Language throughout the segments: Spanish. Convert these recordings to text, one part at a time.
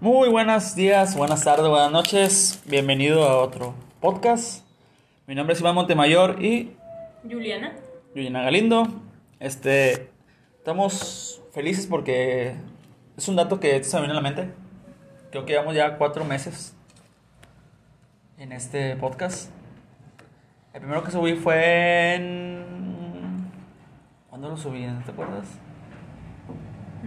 Muy buenos días, buenas tardes, buenas noches. Bienvenido a otro podcast. Mi nombre es Iván Montemayor y Juliana. Juliana Galindo. Este, estamos felices porque es un dato que se me viene a la mente. Creo que llevamos ya cuatro meses en este podcast. El primero que subí fue en... ¿Cuándo lo subí? ¿Te acuerdas?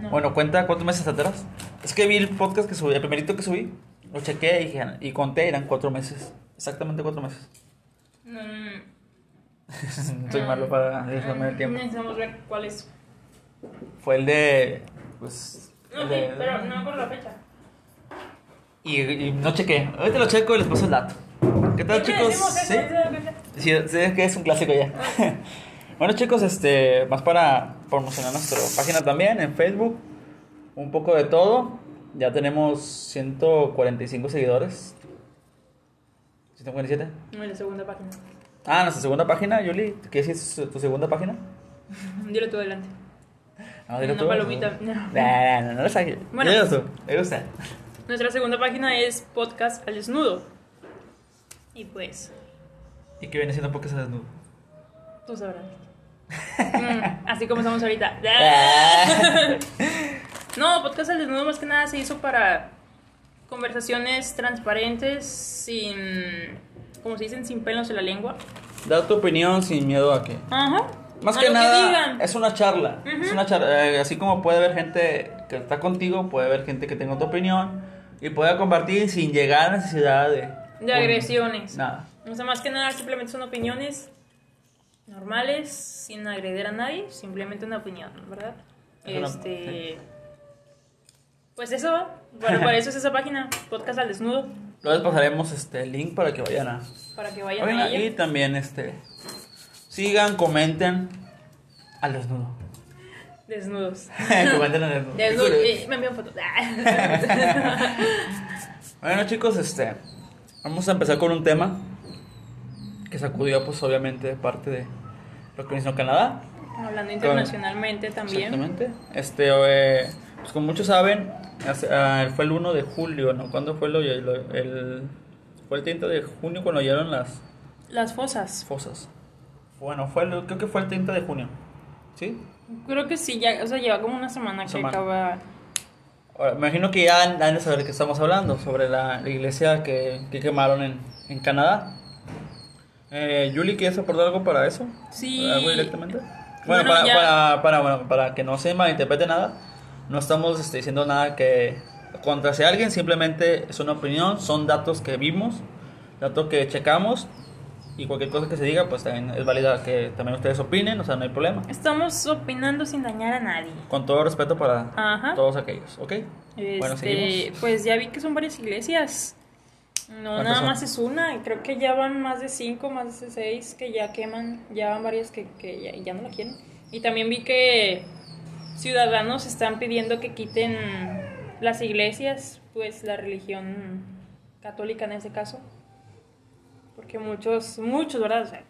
No. Bueno, cuenta cuatro meses atrás. Es que vi el podcast que subí, el primerito que subí, lo chequé y, dije- y conté, eran cuatro meses. Exactamente cuatro meses. Mm, Soy malo para dejarme el tiempo. Necesitamos ver cuál es. Fue el de. Pues. No, sí, de- pero no por la fecha. Y, y no chequé. Ahorita lo checo y les paso el dato. ¿Qué tal, Siempre chicos? ¿Sí? Sí, sí, es que es un clásico ya. bueno, chicos, este, más para promocionar nuestra página también en Facebook. Un poco de todo. Ya tenemos 145 seguidores. 147. No, en la segunda página. Ah, nuestra segunda página, Yuli. ¿Qué es tu segunda página? Dilo tú adelante. No, dilo Una tú. palomita. No, no, no, no lo sabes. Bueno. Dilo tú. Me gusta. Nuestra segunda página es Podcast al Desnudo. Y pues, ¿Y qué viene siendo podcast al desnudo? tú sabrás. Mm, así como estamos ahorita. No, Podcast al Desnudo más que nada se hizo para conversaciones transparentes, sin, como se dicen, sin pelos en la lengua. Da tu opinión sin miedo a que. Ajá. Más A que nada, es una charla. Es una charla. eh, así como puede haber gente que está contigo, puede haber gente que tenga otra opinión y pueda compartir sin llegar a necesidad de. De agresiones. Nada. O sea, más que nada simplemente son opiniones normales, sin agredir a nadie, simplemente una opinión, ¿verdad? Es una- Este... Pues eso, bueno, para eso es esa página, Podcast al Desnudo, Luego les pasaremos este el link para que vayan a. para que vayan vayan a a- y también este. Sigan, comenten al desnudo. Desnudos. comenten al desnudo. Eh, me envían fotos. Bueno chicos, este vamos a empezar con un tema que sacudió pues obviamente parte de lo que hizo Canadá. Hablando internacionalmente también. Exactamente. Este eh, pues como muchos saben, ah, fue el 1 de julio, ¿no? ¿Cuándo fue lo, lo- el fue el 30 de junio cuando hallaron las Las fosas. fosas? Bueno, fue el- creo que fue el 30 de junio. ¿Sí? Creo que sí, ya, o sea, lleva como una semana que Semana. acaba. Ahora, me imagino que ya han de saber de qué estamos hablando, sobre la, la iglesia que, que quemaron en, en Canadá. Eh, Yuli, ¿quieres aportar algo para eso? Sí. ¿Algo directamente? Bueno, Bueno, para, ya- para, para, bueno, para que no se malinterprete nada, no estamos este, diciendo nada que contra si alguien, simplemente es una opinión, son datos que vimos, datos que checamos y cualquier cosa que se diga, pues también es válida que también ustedes opinen, o sea, no hay problema. Estamos opinando sin dañar a nadie. Con todo respeto para Ajá. todos aquellos, ¿ok? Bueno, Este, seguimos. pues ya vi que son varias iglesias. No, ¿Cuántas nada más es una. y Creo que ya van más de cinco, más de seis que ya queman. Ya van varias que, que ya, ya no la quieren. Y también vi que ciudadanos están pidiendo que quiten las iglesias, pues la religión católica en ese caso. Porque muchos, muchos, ¿verdad? O sea,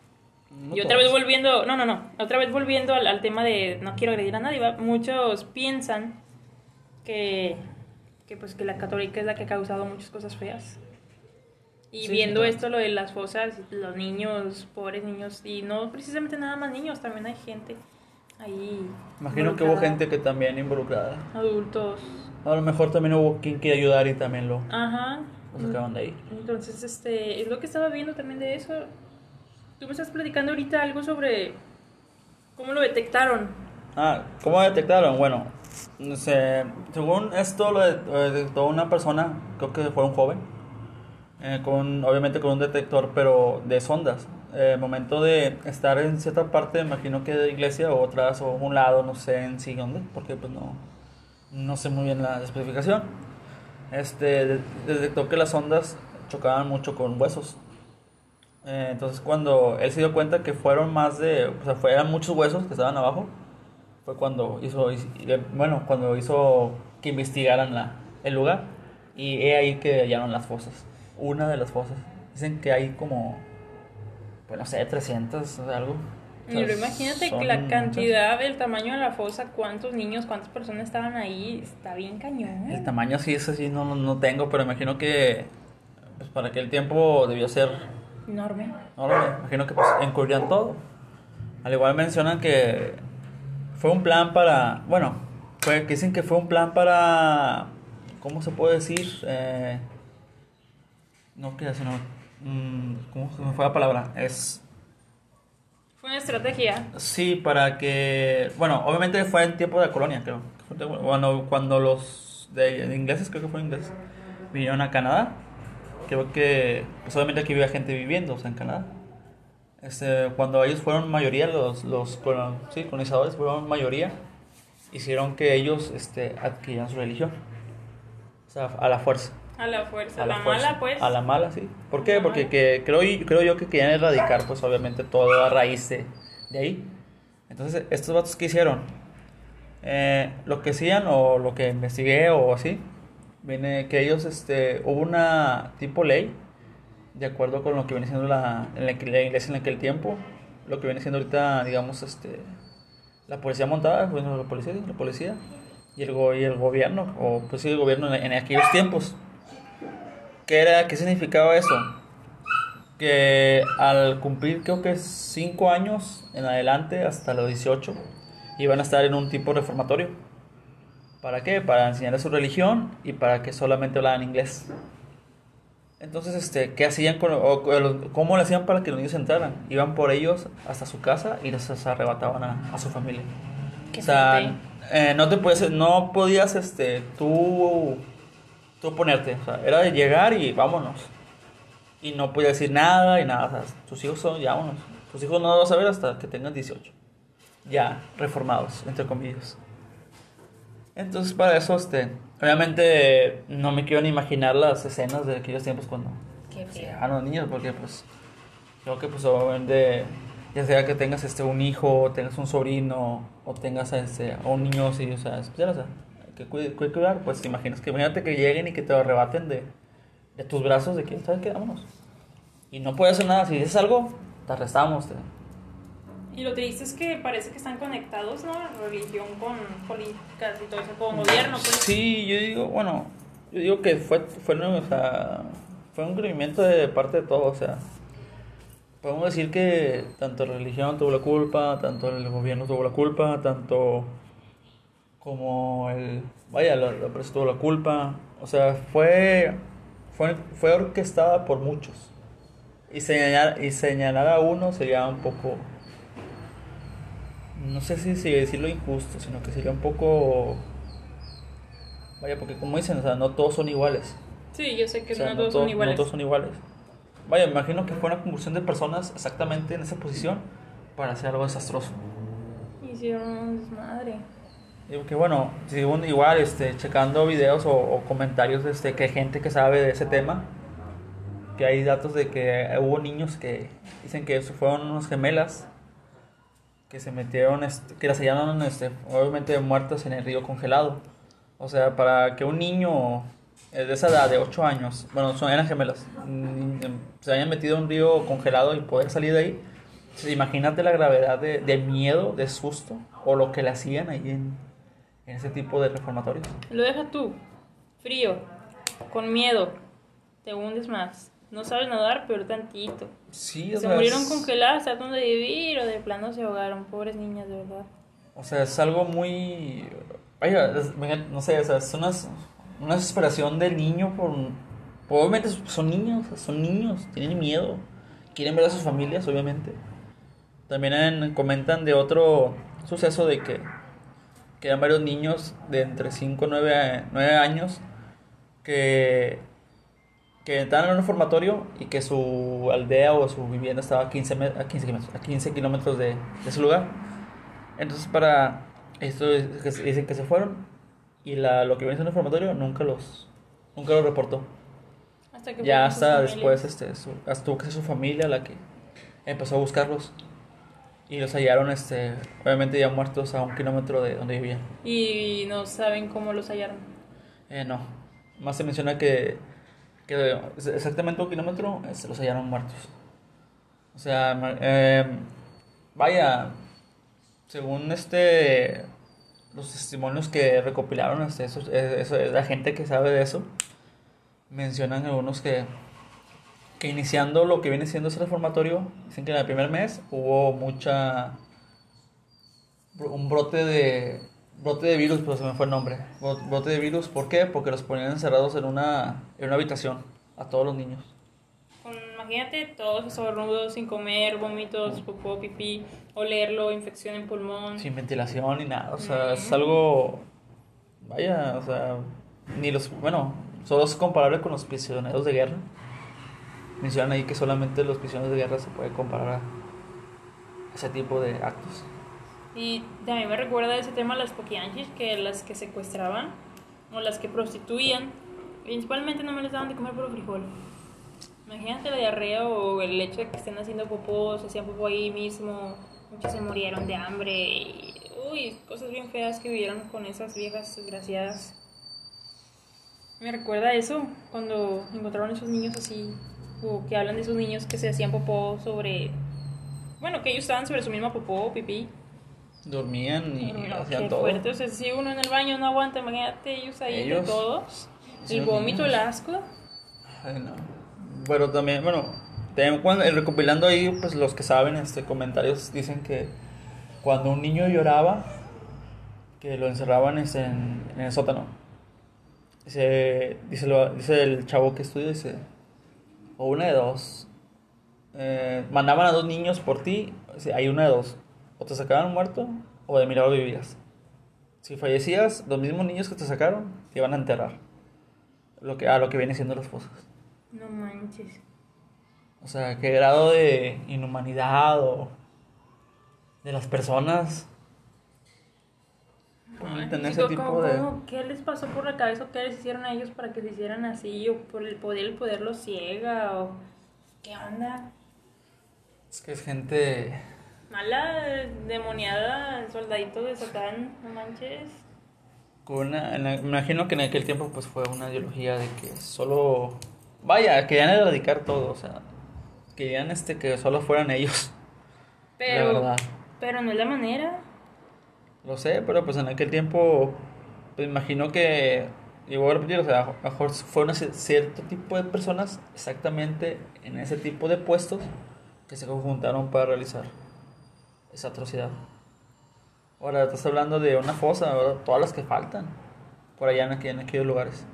No y otra vez volviendo, no, no, no, otra vez volviendo al, al tema de no quiero agredir a nadie, ¿va? muchos piensan que, que pues que la católica es la que ha causado muchas cosas feas. Y Sí, viendo esto, lo de las fosas, los niños, pobres niños, y no precisamente nada más niños, también hay gente ahí. Imagino que hubo gente que también involucrada. Adultos. A lo mejor también hubo quien quiera ayudar y también lo, Ajá. lo sacaron de ahí. Entonces, este, es lo que estaba viendo también de eso. Tú me estás platicando ahorita algo sobre cómo lo detectaron. Ah, ¿cómo detectaron? Bueno, se- según esto lo de- lo detectó una persona, creo que fue un joven, eh, con, obviamente con un detector, pero de sondas. Eh, momento de estar en cierta parte, imagino que de iglesia o otras o un lado, no sé en sí dónde, porque pues no, no sé muy bien la especificación. Este, de- detectó que las ondas chocaban mucho con huesos. Eh, entonces cuando él se dio cuenta que fueron más de, o sea, fueron muchos huesos que estaban abajo, fue cuando hizo, bueno, cuando hizo que investigaran la, el lugar y he ahí que hallaron las fosas, una de las fosas. Dicen que hay como, pues no sé, 300 o algo. O sea, Pero imagínate que la muchas. cantidad, el tamaño de la fosa, cuántos niños, cuántas personas estaban ahí, está bien cañón. El tamaño sí es así, no, no tengo, pero imagino que pues para aquel tiempo debió ser Enorme. No, no, me imagino que pues encubrían todo. Al igual mencionan que fue un plan para, bueno, fue, dicen que fue un plan para, ¿cómo se puede decir? Eh, no que sino, mm, ¿cómo se me fue la palabra? Es, Fue una estrategia. sí, para que, bueno, obviamente fue en tiempo de la colonia, creo. Bueno, cuando los de, de ingleses, creo que fue ingleses, vinieron a Canadá, creo que, pues obviamente aquí había gente viviendo, o sea, en Canadá. Este, cuando ellos fueron mayoría, los, los sí, colonizadores fueron mayoría, hicieron que ellos este, adquirieran su religión. O sea, a la fuerza. A la fuerza. A la, la, fuerza. mala, pues. A la mala, sí. ¿Por qué? Porque que, creo, creo yo que querían erradicar, pues obviamente, todo a raíz de, de ahí. Entonces, estos vatos que hicieron, Eh, lo que hacían o lo que investigué o así, viene que ellos, este, hubo una tipo ley, de acuerdo con lo que viene siendo la, en la, la iglesia en aquel tiempo, lo que viene siendo ahorita, digamos, este, la policía montada, bueno, la policía, la policía y el, y el gobierno, o pues sí, el gobierno en, en aquellos tiempos. ¿Qué era, qué significaba eso? Que al cumplir creo que 5 años en adelante, hasta los 18, iban a estar en un tipo reformatorio. ¿Para qué? Para enseñarles su religión y para que solamente hablaran inglés. Entonces, este, ¿qué hacían con, o, cómo le hacían para que los niños entraran? Iban por ellos hasta su casa y les arrebataban a, a su familia. Qué o sea, eh, no te puedes, no podías, este, tú, tú oponerte. O sea, era de llegar y vámonos. Y no podías decir nada y nada. O sea, tus hijos son, ya vámonos. Tus hijos no los vas a ver hasta que tengan 18. Ya, reformados, entre comillas. Entonces, para eso, este, obviamente no me quiero ni imaginar las escenas de aquellos tiempos cuando Qué llegaban los niños, porque pues, creo que pues obviamente, ya sea que tengas este un hijo, tengas un sobrino, o tengas este, a un niño así, o sea, especial, o sea, hay que cuid- cuid- cuidar, pues imaginas que imagínate que lleguen y que te lo arrebaten de, de tus brazos, de que, ¿sabes qué? Vámonos. Y no puedes hacer nada, si dices algo, te arrestamos, te- Y lo triste es que parece que están conectados, ¿no? Religión con políticas y todo eso, con gobierno, pues. Sí, yo digo, bueno, yo digo que fue, fue, o sea, fue un crecimiento de parte de todo, o sea, podemos decir que tanto la religión tuvo la culpa, tanto el gobierno tuvo la culpa, tanto como el, vaya, prensa tuvo la culpa, o sea, fue, fue, fue orquestada por muchos. Y señalar, y señalar a uno sería un poco, no sé si, si decirlo injusto, sino que sería un poco Vaya, porque como dicen, o sea, no todos son iguales. Sí, yo sé que O sea, no todos to- son iguales. no todos son iguales. Vaya, me imagino que fue una convulsión de personas exactamente en esa posición para hacer algo desastroso. Hicieron un desmadre. Digo que bueno, según igual, este, checando videos o, o comentarios este, que hay gente que sabe de ese tema, que hay datos de que hubo niños que dicen que fueron unas gemelas que se metieron, este, que las hallaron este, obviamente muertas en el río congelado. O sea, para que un niño eh, de esa edad, de 8 años, bueno, son, eran gemelas, mm, se hayan metido en un río congelado y poder salir de ahí, pues, imagínate la gravedad de, de miedo, de susto, o lo que le hacían ahí en, en ese tipo de reformatorios. Lo deja tú, frío, con miedo, te hundes más. No sabes nadar, pero tantito. Sí, o Se sea, murieron es- congeladas, tratan de vivir o de plano se ahogaron. Pobres niñas, de verdad. O sea, es algo muy... Vaya, no sé, o sea, es una, una desesperación del niño por... por- Obviamente son niños, son niños, tienen miedo, quieren ver a sus familias, obviamente. También en- comentan de otro suceso de que, que eran varios niños de entre 5 y 9, años que, que estaban en un reformatorio y que su aldea o su vivienda estaba a 15, me- a 15 kilómetros, a 15 kilómetros de, de su lugar. Entonces, para esto dicen que se fueron y la, lo que viene siendo el reformatorio nunca los nunca los reportó. Hasta que Ya hasta después este, su, hasta tuvo que ser su familia la que empezó a buscarlos y los hallaron este obviamente ya muertos a un kilómetro de donde vivían. Y no saben cómo los hallaron. Eh, no, más se menciona que, que exactamente un kilómetro este, los hallaron muertos. O sea, eh, vaya, según este los testimonios que recopilaron este, eso, eso, la gente que sabe de eso mencionan algunos que que iniciando lo que viene siendo ese reformatorio dicen que en el primer mes hubo mucha un brote de brote de virus pero se me fue el nombre brote de virus ¿por qué? porque los ponían encerrados en una en una habitación a todos los niños imagínate todos esos sin comer, vómitos, popó, pipí, olerlo, infección en pulmón. Sin ventilación ni nada, o sea, es algo, vaya, o sea, ni los, bueno, solo es comparable con los prisioneros de guerra. Mencionan ahí que solamente los prisioneros de guerra se puede comparar a ese tipo de actos. Y también me recuerda ese tema las poquianchis, que las que secuestraban o las que prostituían, principalmente no me les daban de comer por frijol. Imagínate la diarrea o el hecho de que estén haciendo popó, se hacían popó ahí mismo, muchos se murieron de hambre y, uy, cosas bien feas que vivieron con esas viejas desgraciadas. Me recuerda eso, cuando encontraron esos niños así, o que hablan de esos niños que se hacían popó sobre, bueno, que ellos estaban sobre su misma popó, pipí. Dormían y hacían todo. Fuerte. O sea, si uno en el baño no aguanta, imagínate ellos ahí de todos. El vómito, el asco. Ay, no. Pero también, bueno, también recopilando ahí, pues los que saben, este, comentarios dicen que cuando un niño lloraba, que lo encerraban este, en, en el sótano. Dice, dice, lo, dice el chavo que estudia, dice, o una de dos. Eh, mandaban a dos niños por ti, hay una de dos. O te sacaban muerto o de milagro vivías. Si fallecías, los mismos niños que te sacaron te iban a enterrar. Lo que, a lo que viene siendo las fosas. No manches. O sea, qué grado de inhumanidad o de las personas tener ese tipo de... ¿Qué les pasó por la cabeza o qué les hicieron a ellos para que se hicieran así? ¿O por el poder, el poder los ciega? ¿O qué onda? Es que es gente... Mala, demoniada, soldadito de Satán, no manches. Con una, me imagino que en aquel tiempo pues fue una ideología de que solo Vaya, querían erradicar todo, o sea, querían este que solo fueran ellos. Pero, pero no es la manera. Lo sé, pero pues en aquel tiempo, pues imagino que, y voy a repetir, o sea, mejor fueron cierto tipo de personas exactamente en ese tipo de puestos que se conjuntaron para realizar esa atrocidad. Ahora estás hablando de una fosa, todas las que faltan por allá en, en aquellos lugares.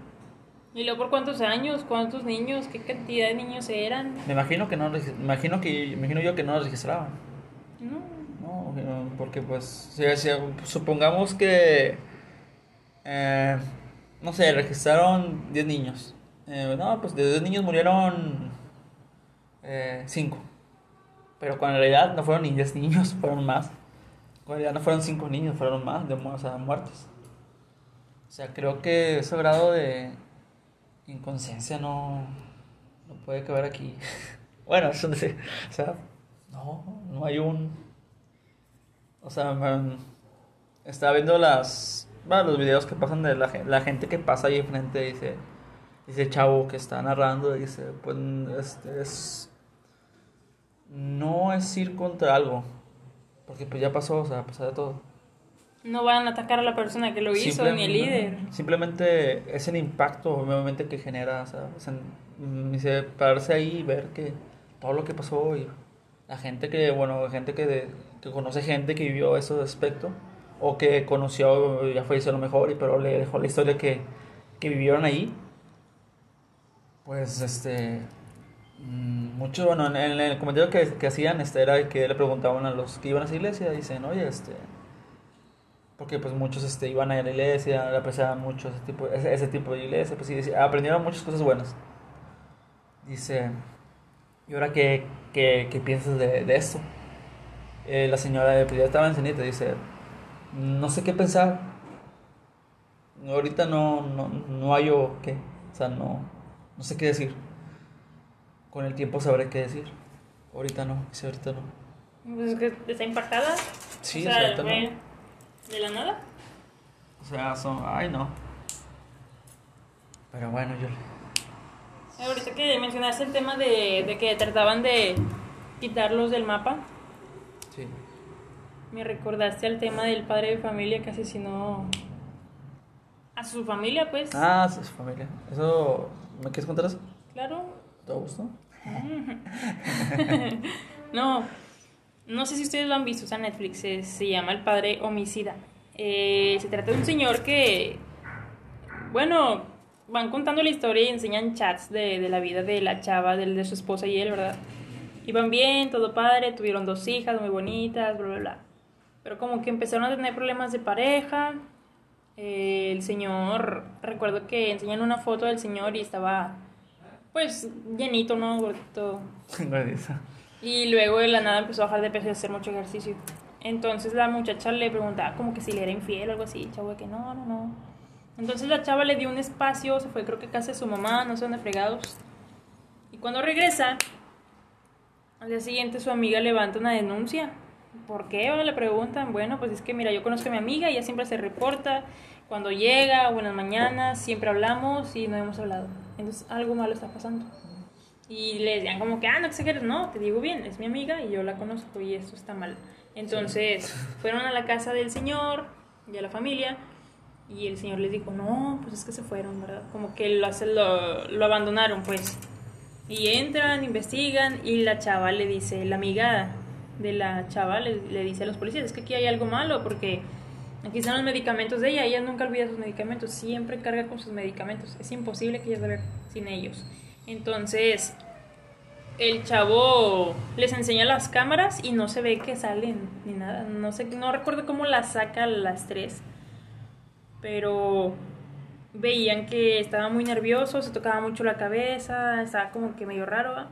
¿Y luego por cuántos años? ¿Cuántos niños? ¿Qué cantidad de niños eran? Me imagino que no imagino que imagino yo que no los registraban. No. Porque pues supongamos que eh, no sé, registraron 10 niños. Eh, no, pues de 10 niños murieron 5. Eh, Pero cuando en realidad no fueron ni 10 niños, fueron más. En realidad no fueron 5 niños, fueron más de o sea, muertos. O sea, creo que ese grado de inconsciencia no, no puede caber aquí. bueno, no sé. O sea, no, no hay un. O sea, estaba viendo las. Bueno, los videos que pasan de la, la gente que pasa ahí enfrente. Dice, dice chavo que está narrando. Dice, pues este es. No es ir contra algo. Porque pues ya pasó, o sea, pasó de todo. No van a atacar a la persona que lo hizo, ni el líder. Simplemente es el impacto, obviamente, que genera. O sea, dice, pararse ahí y ver que todo lo que pasó y la gente que, bueno, gente que, que conoce gente que vivió ese aspecto o que conoció, ya fue a lo mejor, y pero le dejó la historia que, que vivieron ahí. Pues, este. Mm, mucho, bueno, en, el comentario que, que hacían, este, era que le preguntaban a los que iban a esa iglesia, dicen, oye, este porque pues muchos este, iban a la iglesia, apreciaban mucho ese tipo, ese, tipo de iglesia, pues sí, aprendieron muchas cosas buenas. Dice, ¿y ahora qué, qué, piensas de, de esto? Eh, la señora pues, ya estaba en dice, no sé qué pensar. Ahorita no, no, no hay o qué, o sea, no, no sé qué decir. Con el tiempo sabré qué decir. Ahorita no, dice, ahorita no. Pues es que está impactada. Sí, o sea, no. ¿De la nada? O sea, son. Ay, no. Pero bueno, yo. Ahorita que mencionaste el tema de, de que trataban de quitarlos del mapa. Me recordaste al tema del padre de familia que asesinó a su familia, pues. Ah, sí, su familia. Eso, ¿me quieres contar eso? Claro. ¿Te gustó? no, no sé si ustedes lo han visto, o sea, Netflix, se, se llama El Padre Homicida. Eh, se trata de un señor que, bueno, van contando la historia y enseñan chats de, de la vida de la chava, de, de su esposa y él, ¿verdad? Iban bien, todo padre, tuvieron dos hijas muy bonitas, bla, bla, bla. Pero como que empezaron a tener problemas de pareja. Eh, el señor, recuerdo que enseñan una foto del señor y estaba, pues, llenito, ¿no? Gordito. Y luego de la nada empezó a bajar de peso y a hacer mucho ejercicio. Entonces la muchacha le preguntaba como que si le era infiel o algo así. Chavo que no, no, no. Entonces la chava le dio un espacio, se fue creo que a casa de su mamá, no sé dónde fregados. Y cuando regresa, al día siguiente su amiga levanta una denuncia. ¿Por qué? le preguntan. Bueno, pues es que mira, yo conozco a mi amiga, ella siempre se reporta. Cuando llega, buenas mañanas, siempre hablamos y no hemos hablado. Entonces algo malo está pasando. Y le decían como que, ah, no exageres, no, te digo bien, es mi amiga y yo la conozco y esto está mal. Entonces fueron a la casa del señor y a la familia y el señor les dijo, no, pues es que se fueron, ¿verdad? Como que lo, lo, lo abandonaron, pues. Y entran, investigan y la chava le dice, la amiga de la chava le, le, dice a los policías, es que aquí hay algo malo porque aquí están los medicamentos de ella, ella nunca olvida sus medicamentos, siempre carga con sus medicamentos, es imposible que ella vea sin ellos. Entonces, el chavo les enseña las cámaras y no se ve que salen ni nada, no sé, no recuerdo cómo las saca las tres, pero veían que estaba muy nervioso, se tocaba mucho la cabeza, estaba como que medio raro.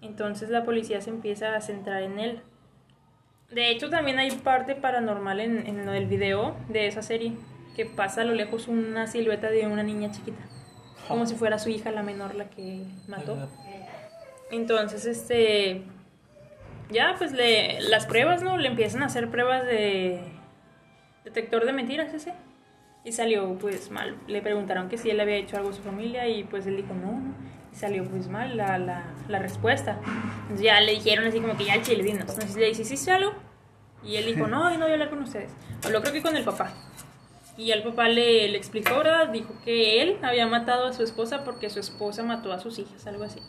Entonces la policía se empieza a centrar en él. De hecho, también hay parte paranormal en, en lo del video de esa serie, que pasa a lo lejos una silueta de una niña chiquita, como si fuera su hija, la menor, la que mató. Entonces, este, ya, pues le, las pruebas, ¿no? Le empiezan a hacer pruebas de detector de mentiras ese. Y salió pues mal. Le preguntaron que si él había hecho algo a su familia y pues él dijo no, no. Salió pues mal la, la, la respuesta. Entonces ya le dijeron así como que ya el chile dinos. Entonces le dice, ¿hiciste algo? Y él dijo, no, yo no voy a hablar con ustedes. Habló creo que con el papá. Y el papá le, le explicó, ¿verdad? Dijo que él había matado a su esposa porque su esposa mató a sus hijas, algo así.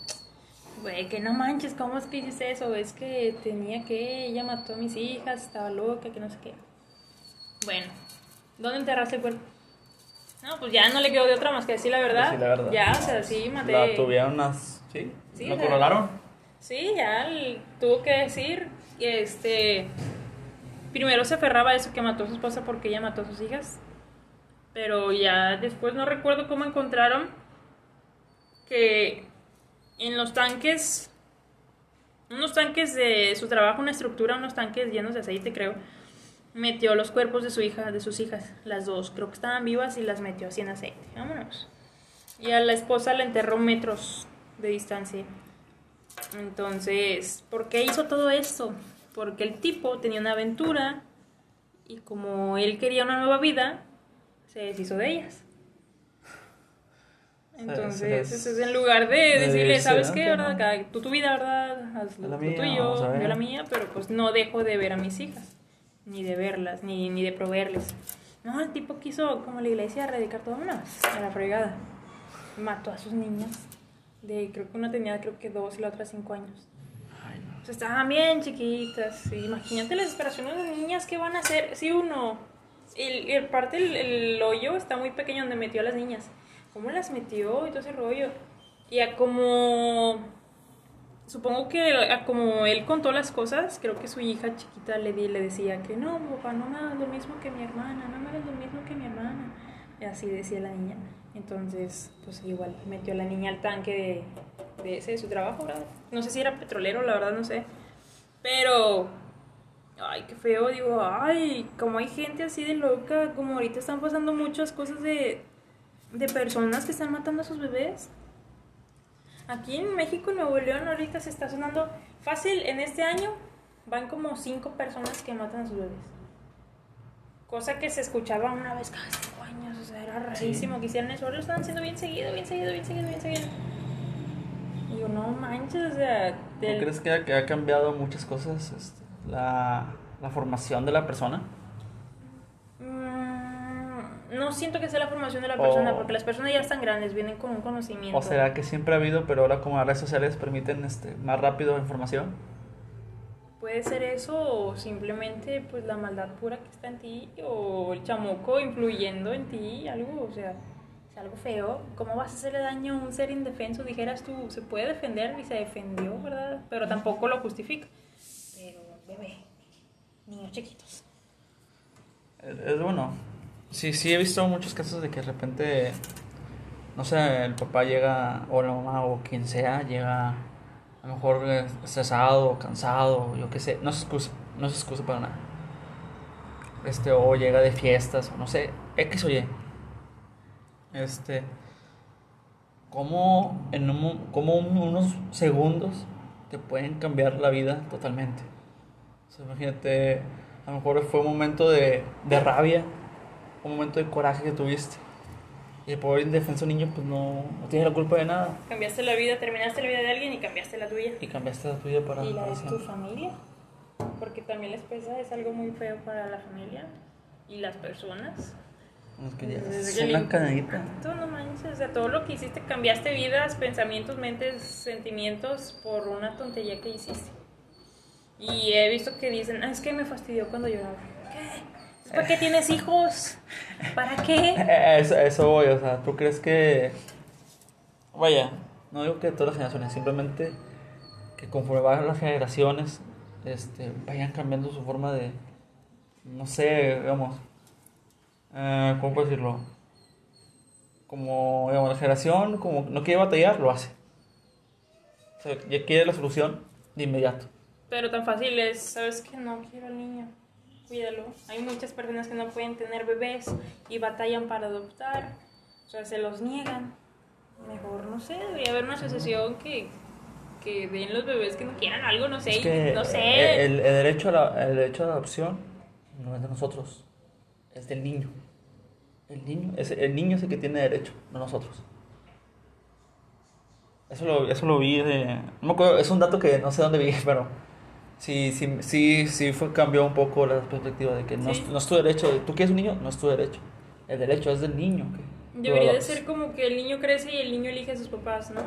Güey, que no manches, ¿cómo es que dices eso? Es que tenía que, ella mató a mis hijas, estaba loca, que no sé qué. Bueno, ¿Dónde enterraste el cuerpo? No, pues ya no le quedó de otra más que decir la verdad. Decir la verdad. Ya, o sea, sí, maté. La tuvieron unas. ¿Sí? Sí, ¿Lo corralaron? Sí, ya tuvo que decir este. Primero se aferraba a eso que mató a su esposa porque ella mató a sus hijas. Pero ya después no recuerdo cómo encontraron que en los tanques. Unos tanques de su trabajo, una estructura, unos tanques llenos de aceite, creo metió los cuerpos de su hija, de sus hijas, las dos, creo que estaban vivas y las metió así en aceite. Vámonos. Y a la esposa la enterró metros de distancia. Entonces, ¿por qué hizo todo esto? Porque el tipo tenía una aventura y como él quería una nueva vida, se deshizo de ellas. Entonces, es en lugar de de decirle, ¿sabes qué? ¿Verdad? no. Tú tu vida, ¿verdad? Haz lo tuyo, yo la mía, pero pues no dejo de ver a mis hijas, ni de verlas, ni, ni de proveerles. No, el tipo quiso, como la iglesia, erradicar todo más a la fregada. Mató a sus niñas. De, creo que una tenía creo que dos y la otra cinco años. Ay, no. O sea, estaban bien chiquitas. Imagínate la desesperación de las niñas que van a hacer. Si uno, el, el parte el, el hoyo está muy pequeño donde metió a las niñas. ¿Cómo las metió y todo ese rollo? Y a como supongo que como él contó las cosas, creo que su hija chiquita le, le decía que no, papá, no me hagas lo mismo que mi hermana, no me hagas lo mismo que mi hermana. Y así decía la niña. Entonces, pues igual metió a la niña al tanque de, de ese, de su trabajo, ¿verdad? No sé si era petrolero, la verdad no sé. Pero, ay, qué feo, digo, ay, como hay gente así de loca, como ahorita están pasando muchas cosas de, de personas que están matando a sus bebés. Aquí en México, Nuevo León, ahorita se está sonando fácil. En este año van como cinco personas que matan a sus bebés. Cosa que se escuchaba una vez cada cinco años. O sea, era rarísimo que hicieran eso. Ahora lo están haciendo bien seguido, bien seguido, bien seguido, bien seguido. Y yo, no manches, o sea. ¿No del- crees que ha, que ha cambiado muchas cosas este, la, la formación de la persona. No siento que sea la formación de la persona, O- porque las personas ya están grandes, vienen con un conocimiento. ¿O será que siempre ha habido, pero ahora como las redes sociales permiten este, más rápido información? Puede ser eso o simplemente pues la maldad pura que está en ti o el chamuco influyendo en ti, algo, o sea, es algo feo. ¿Cómo vas a hacerle daño a un ser indefenso? Dijeras tú, se puede defender y se defendió, ¿verdad? Pero tampoco lo justifica. Pero, bebé, niños chiquitos. Es bueno. Sí, sí, he visto muchos casos de que de repente, no sé, el papá llega, o la mamá, o quien sea, llega a lo mejor estresado, cansado, yo qué sé, no se excusa, no se excusa para nada. Este, o llega de fiestas, o no sé, X o Y. Este, como en un unos segundos te pueden cambiar la vida totalmente. Imagínate, a lo mejor fue un momento de, de rabia, un momento de coraje que tuviste. Y el pobre indefenso niño, pues no, no tiene la culpa de nada. Cambiaste la vida, terminaste la vida de alguien y cambiaste la tuya. Y cambiaste la tuya para, Y la de tu familia. Porque también la esposa es algo muy feo para la familia y las personas. Es que ya Es una el cadenita. Tú no manches, o sea, todo lo que hiciste, cambiaste vidas, pensamientos, mentes, sentimientos por una tontería que hiciste. Y he visto que dicen, ah, es que me fastidió cuando lloraba. ¿Para qué tienes hijos? ¿Para qué? Eso, eso voy, o sea, ¿tú crees que... Vaya, no digo que todas las generaciones, simplemente que conforme van las generaciones, este, vayan cambiando su forma de, no sé, digamos, eh, ¿cómo puedo decirlo? Como, digamos, la generación, como no quiere batallar, lo hace. O sea, ya quiere la solución de inmediato. Pero tan fácil es, ¿sabes que No quiero al niño, cuídalo. Hay muchas personas que no pueden tener bebés y batallan para adoptar, o sea, se los niegan. Mejor, no sé, debería haber una asociación que, que den los bebés que no quieran algo, no sé, Es que no sé. el, el derecho a la, el derecho a la adopción no es de nosotros, es del niño. El niño, es, el niño es el que tiene derecho, no nosotros. Eso lo, eso lo vi de... No me acuerdo, es un dato que no sé dónde vi, pero sí, sí, sí, sí fue, cambió un poco la perspectiva de que no, es- Sí. no es tu derecho. ¿Tú quieres un niño? No es tu derecho. El derecho es del niño. Que Debería de ser como que el niño crece y el niño elige a sus papás, ¿no?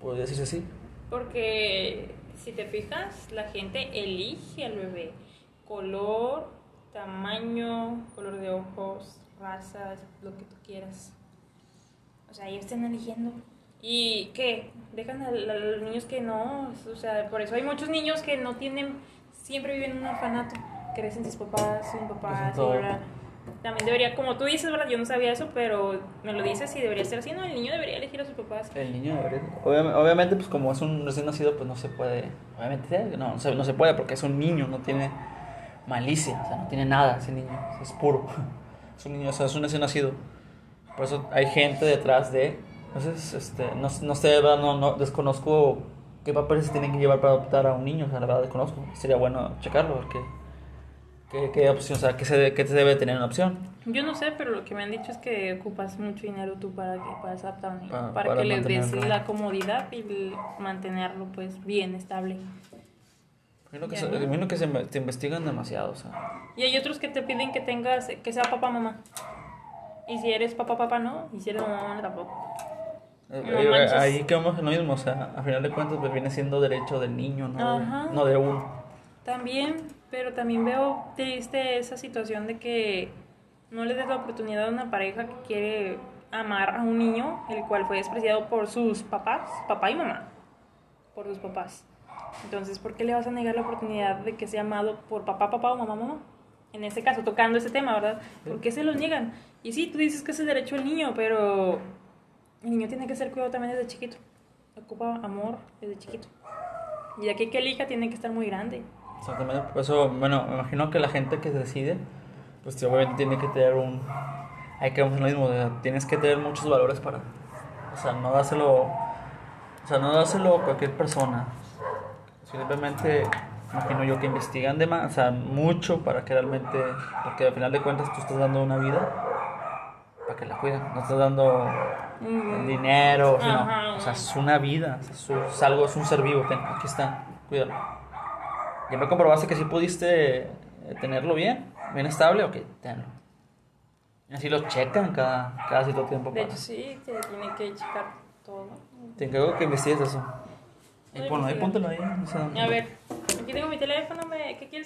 Podría decirse así. Porque si te fijas, la gente elige al bebé. Color, tamaño, color de ojos, razas, lo que tú quieras. O sea, ellos están eligiendo. ¿Y qué? Dejan a, a los niños que no. O sea, por eso hay muchos niños que no tienen. Siempre viven en un orfanato. Crecen sus papás, sin papás. También debería, como tú dices, ¿verdad? Yo no sabía eso, pero me lo dices y debería ser así, ¿no? El niño debería elegir a sus papás. El niño debería- obviamente, obviamente, pues como es un recién nacido, pues no se puede. Obviamente, no, no se, no se puede porque es un niño, no tiene malicia, o sea, no tiene nada ese niño, es puro. Es un niño, o sea, es un recién nacido. Por eso hay gente detrás de. Entonces, este, no, no sé, no, no desconozco qué papeles se tienen que llevar para adoptar a un niño, o sea, la verdad desconozco. Sería bueno checarlo, porque. ¿Qué, qué opción, o sea, qué se, qué se debe tener una opción? Yo no sé, pero lo que me han dicho es que ocupas mucho dinero tú para que puedas adaptar a un niño, Pa- para, para que le des la comodidad y mantenerlo pues bien estable. Imagino que, se, ¿no? imagino que se te investigan demasiado, o sea. Y hay otros que te piden que tengas, que sea papá, mamá. Y si eres papá, papá no, y si eres mamá, mamá tampoco. No ahí quedamos en lo mismo, o sea, a final de cuentas pues viene siendo derecho del niño, no, de, Ajá. no de uno. También, pero también veo triste esa situación de que no le des la oportunidad a una pareja que quiere amar a un niño, el cual fue despreciado por sus papás, papá y mamá, por sus papás. Entonces, ¿por qué le vas a negar la oportunidad de que sea amado por papá, papá o mamá, mamá? En este caso, tocando ese tema, ¿verdad? ¿Por qué se lo niegan? Y sí, tú dices que es el derecho del niño, pero el niño tiene que ser cuidado también desde chiquito. Ocupa amor desde chiquito. Y aquí que elija tiene que estar muy grande. Exactamente, por eso, bueno, me imagino que la gente que decide, pues obviamente tiene que tener un... Hay que vamos en lo mismo, o sea, tienes que tener muchos valores para... O sea, no dárselo... O sea, no dárselo a cualquier persona. Simplemente, imagino yo que investigan de más, o sea, mucho para que realmente... Porque al final de cuentas tú estás dando una vida para que la cuiden, no estás dando Mm, dinero, Ajá. o sea, es una vida, es, un- es algo, es un ser vivo, ten, aquí está, cuídalo. ya me comprobaste que sí pudiste eh, tenerlo bien, bien estable, ok, tenlo. Así lo checan cada, cada cierto tiempo. De para- hecho, sí, te tiene que checar todo. Te encargo que investigues eso. Ahí ponlo, ahí póntelo ahí. A ver, aquí tengo mi teléfono, me- ¿qué quieres